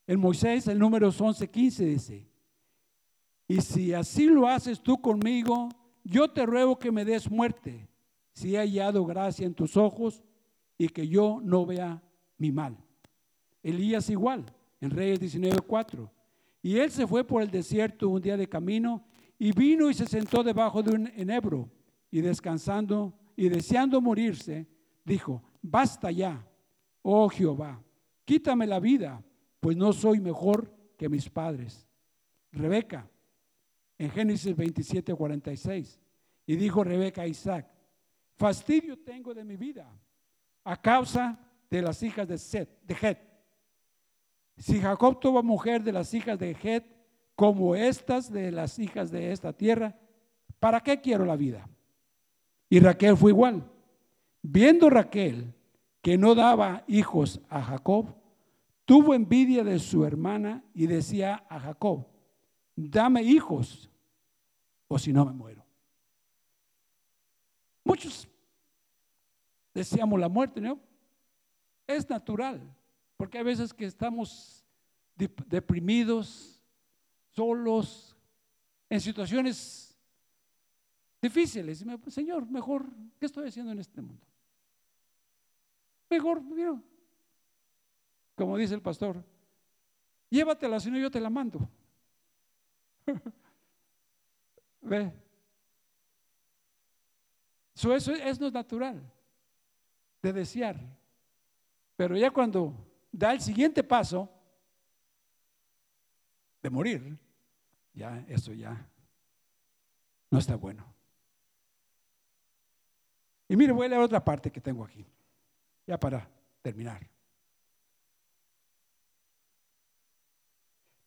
En Moisés, el número 11:15 dice, y si así lo haces tú conmigo, yo te ruego que me des muerte, si he hallado gracia en tus ojos y que yo no vea mi mal. Elías igual, en Reyes 19:4. Y él se fue por el desierto un día de camino y vino y se sentó debajo de un enebro y descansando y deseando morirse, dijo, basta ya, oh Jehová, quítame la vida, pues no soy mejor que mis padres. Rebeca, en Génesis 27, 46, y dijo Rebeca a Isaac, fastidio tengo de mi vida a causa de las hijas de Set, de Het. Si Jacob tuvo mujer de las hijas de Het, como estas de las hijas de esta tierra, ¿para qué quiero la vida? Y Raquel fue igual. Viendo Raquel que no daba hijos a Jacob, tuvo envidia de su hermana y decía a Jacob, dame hijos o si no me muero. Muchos deseamos la muerte, ¿no? Es natural, porque hay veces que estamos deprimidos, solos, en situaciones difíciles. Señor, mejor, ¿qué estoy haciendo en este mundo? Mejor, como dice el pastor, llévatela, si no yo te la mando. Ve. eso es no natural de desear. Pero ya cuando da el siguiente paso de morir, ya eso ya no está bueno. Y mire, voy a leer otra parte que tengo aquí, ya para terminar.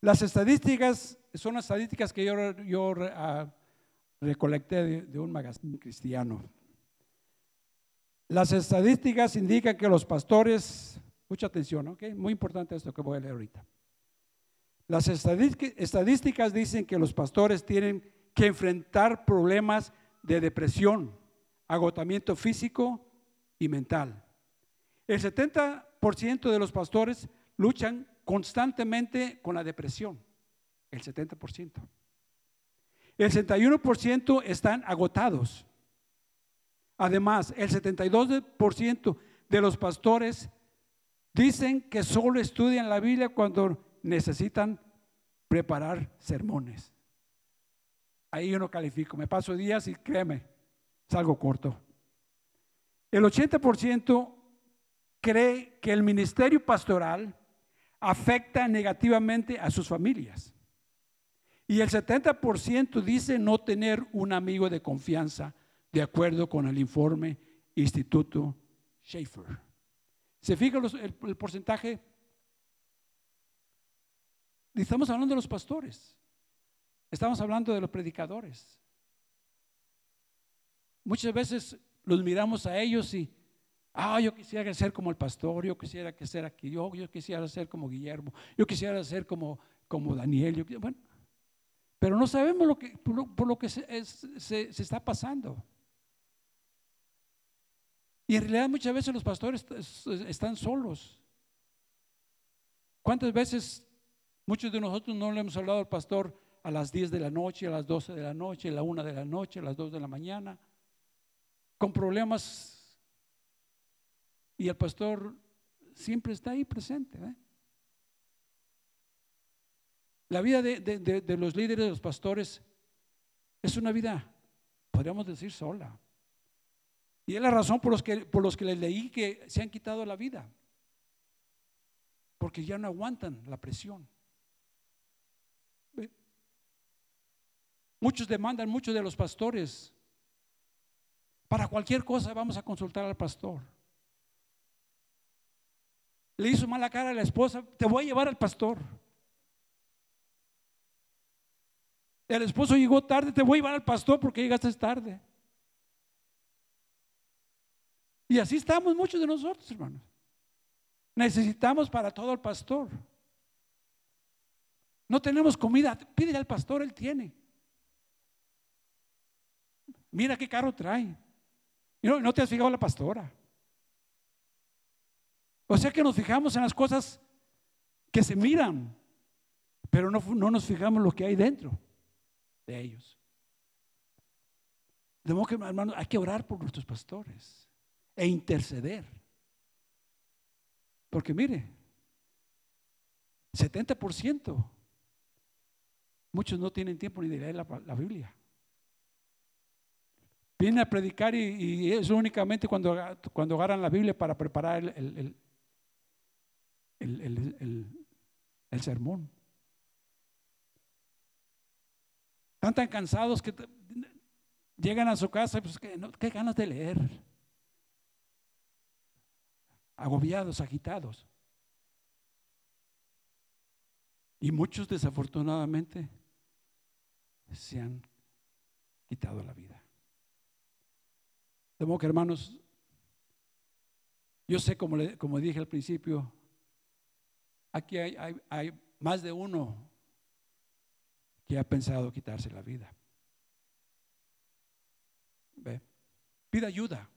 Las estadísticas son estadísticas que yo, uh, recolecté de, un magazine cristiano. Las estadísticas indican que los pastores, mucha atención, ¿ok? Muy importante esto que voy a leer ahorita. Las estadísticas dicen que los pastores tienen que enfrentar problemas de depresión, agotamiento físico y mental. El 70% de los pastores luchan constantemente con la depresión, el 70%. El 61% están agotados. Además, el 72% de los pastores dicen que solo estudian la Biblia cuando necesitan preparar sermones. Ahí yo no califico, me paso días y créeme, salgo corto. El 80% cree que el ministerio pastoral afecta negativamente a sus familias. Y el 70% dice no tener un amigo de confianza, de acuerdo con el informe Instituto Schaefer. ¿Se fija el, porcentaje? Estamos hablando de los pastores, estamos hablando de los predicadores. Muchas veces los miramos a ellos y Ah, yo quisiera ser como el pastor, yo quisiera que ser aquí, yo, yo quisiera ser como Guillermo, yo quisiera ser como, como Daniel. bueno, pero no sabemos lo que, por, lo, que se, se, está pasando. Y en realidad muchas veces los pastores están solos. ¿Cuántas veces muchos de nosotros no le hemos hablado al pastor a las 10 de la noche, a las 12 de la noche, a la 1 de la noche, a las 2 de la mañana, con problemas y el pastor siempre está ahí presente. ¿eh? La vida de, los líderes, de los pastores, es una vida, podríamos decir, sola. Y es la razón por los que, por los que les leí que se han quitado la vida. Porque ya no aguantan la presión. Muchos demandan, muchos de los pastores. Para cualquier cosa vamos a consultar al pastor le hizo mala cara a la esposa, te voy a llevar al pastor. El esposo llegó tarde, te voy a llevar al pastor porque llegaste tarde. Y así estamos muchos de nosotros, hermanos. Necesitamos para todo el pastor. No tenemos comida, pídele al pastor, él tiene. Mira qué carro trae. No, no te has fijado la pastora. O sea que nos fijamos en las cosas que se miran, pero no, nos fijamos en lo que hay dentro de ellos. De modo que, hermanos, hay que orar por nuestros pastores e interceder. Porque mire, 70%, muchos no tienen tiempo ni de leer la, Biblia. Vienen a predicar y, es únicamente cuando, cuando agarran la Biblia para preparar el, sermón. Están tan cansados que llegan a su casa y pues que qué ganas de leer. Agobiados, agitados. Y muchos desafortunadamente se han quitado la vida. De modo que hermanos, yo sé como, como dije al principio, Aquí hay, más de uno que ha pensado quitarse la vida. ¿Ve? Pida ayuda.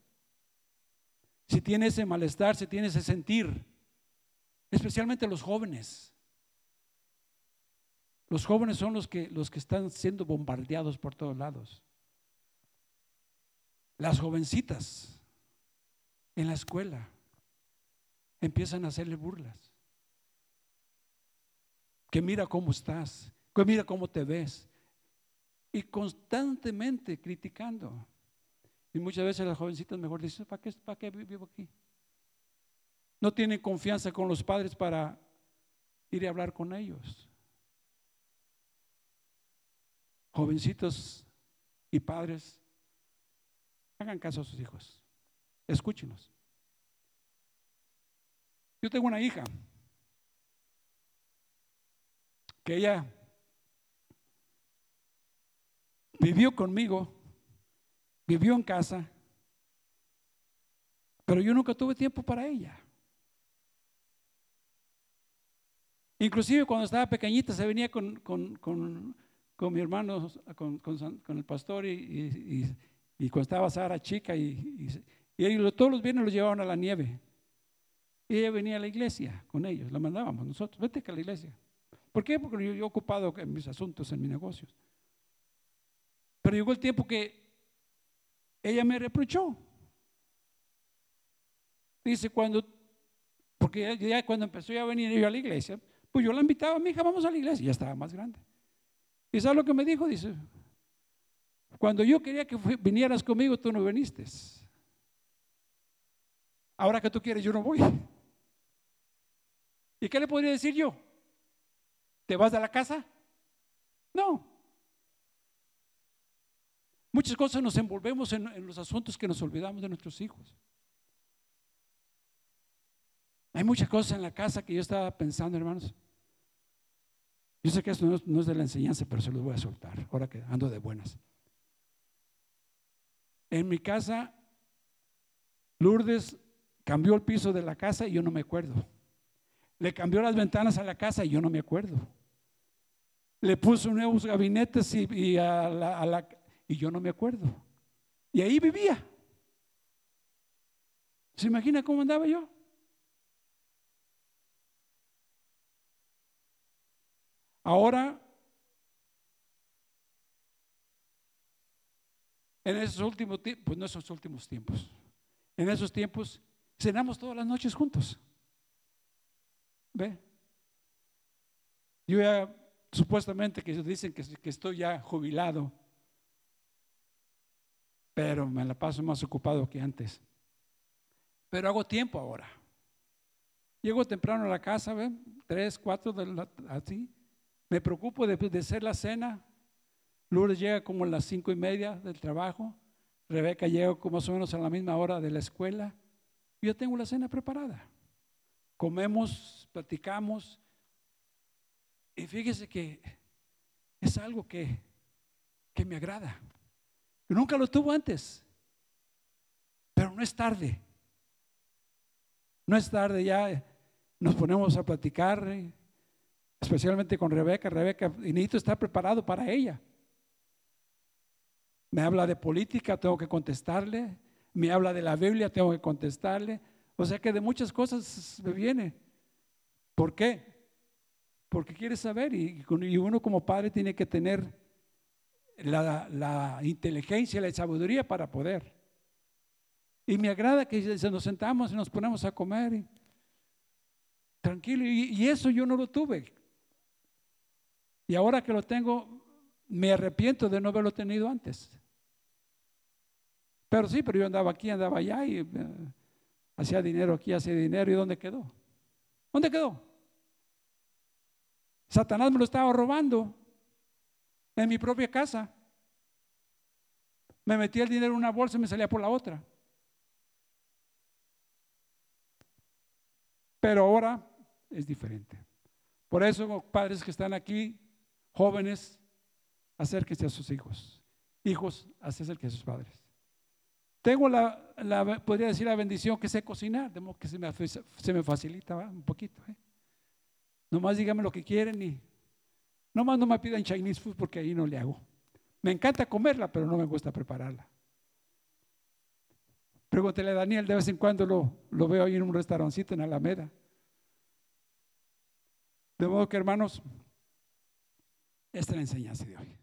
Si tiene ese malestar, si tiene ese sentir, especialmente los jóvenes. Los jóvenes son los que, los que están siendo bombardeados por todos lados. Las jovencitas en la escuela empiezan a hacerle burlas que mira cómo estás, que mira cómo te ves. Y constantemente criticando. Y muchas veces las jovencitas mejor dicen, ¿para qué, ¿para qué vivo aquí? No tienen confianza con los padres para ir a hablar con ellos. Jovencitos y padres, hagan caso a sus hijos. Escúchenos. Yo tengo una hija que ella vivió conmigo, vivió en casa, pero yo nunca tuve tiempo para ella. Inclusive cuando estaba pequeñita se venía con, mi hermano, con, el pastor y, cuando estaba Sara chica y, ellos todos los viernes los llevaban a la nieve. Y ella venía a la iglesia con ellos, la mandábamos nosotros, vete a la iglesia. ¿Por qué? Porque yo, he ocupado en mis asuntos, en mis negocios. Pero llegó el tiempo que ella me reprochó. Dice, cuando, porque ya, cuando empezó a venir yo a la iglesia, pues yo la invitaba, mi hija, vamos a la iglesia, ya estaba más grande. ¿Y sabes lo que me dijo? Dice, cuando yo quería que vinieras conmigo, tú no viniste. Ahora que tú quieres, yo no voy. ¿Y qué le podría decir yo? ¿Te vas de la casa? No. Muchas cosas nos envolvemos en, los asuntos que nos olvidamos de nuestros hijos. Hay muchas cosas en la casa que yo estaba pensando, hermanos. Yo sé que esto no, no es de la enseñanza, pero se los voy a soltar, ahora que ando de buenas. En mi casa, Lourdes cambió el piso de la casa y yo no me acuerdo. Le cambió las ventanas a la casa y yo no me acuerdo. Le puso nuevos gabinetes y, y yo no me acuerdo. Y ahí vivía. ¿Se imagina cómo andaba yo? Ahora, en esos últimos tiempos, pues no esos últimos tiempos, en esos tiempos cenamos todas las noches juntos. ¿Ve? Yo ya, supuestamente que dicen que, que estoy ya jubilado, pero me la paso más ocupado que antes. Pero hago tiempo ahora. Llego temprano a la casa, ¿ven? Tres, cuatro, así. Me preocupo de, de, hacer la cena. Lourdes llega como a las cinco y media del trabajo. Rebeca llega como más o menos a la misma hora de la escuela. Yo tengo la cena preparada. Comemos, platicamos. Y fíjese que es algo que, que me agrada. Nunca lo tuvo antes. Pero no es tarde. No es tarde ya. Nos ponemos a platicar, especialmente con Rebeca. Rebeca, y necesito estar preparado para ella. Me habla de política, tengo que contestarle. Me habla de la Biblia, tengo que contestarle. O sea que de muchas cosas me viene. ¿Por qué? Porque quiere saber y, uno como padre tiene que tener la, la inteligencia, la sabiduría para poder. Y me agrada que se nos sentamos y nos ponemos a comer. tranquilo. y eso yo no lo tuve. Y ahora que lo tengo, me arrepiento de no haberlo tenido antes. Pero sí, pero yo andaba aquí, andaba allá y eh, hacía dinero aquí, hacía dinero. ¿Y dónde quedó? ¿Dónde quedó? Satanás me lo estaba robando en mi propia casa. Me metía el dinero en una bolsa y me salía por la otra. Pero ahora es diferente. Por eso, padres que están aquí, jóvenes, acérquense a sus hijos. Hijos, acérquense a sus padres. Tengo la, podría decir, la bendición que sé cocinar, de modo que se me, facilita un poquito. ¿eh? Nomás díganme lo que quieren y nomás no me pidan Chinese food porque ahí no le hago. Me encanta comerla, pero no me gusta prepararla. Pregúntele a Daniel, de vez en cuando lo, lo veo ahí en un restaurancito en Alameda. De modo que, hermanos, esta es la enseñanza de hoy.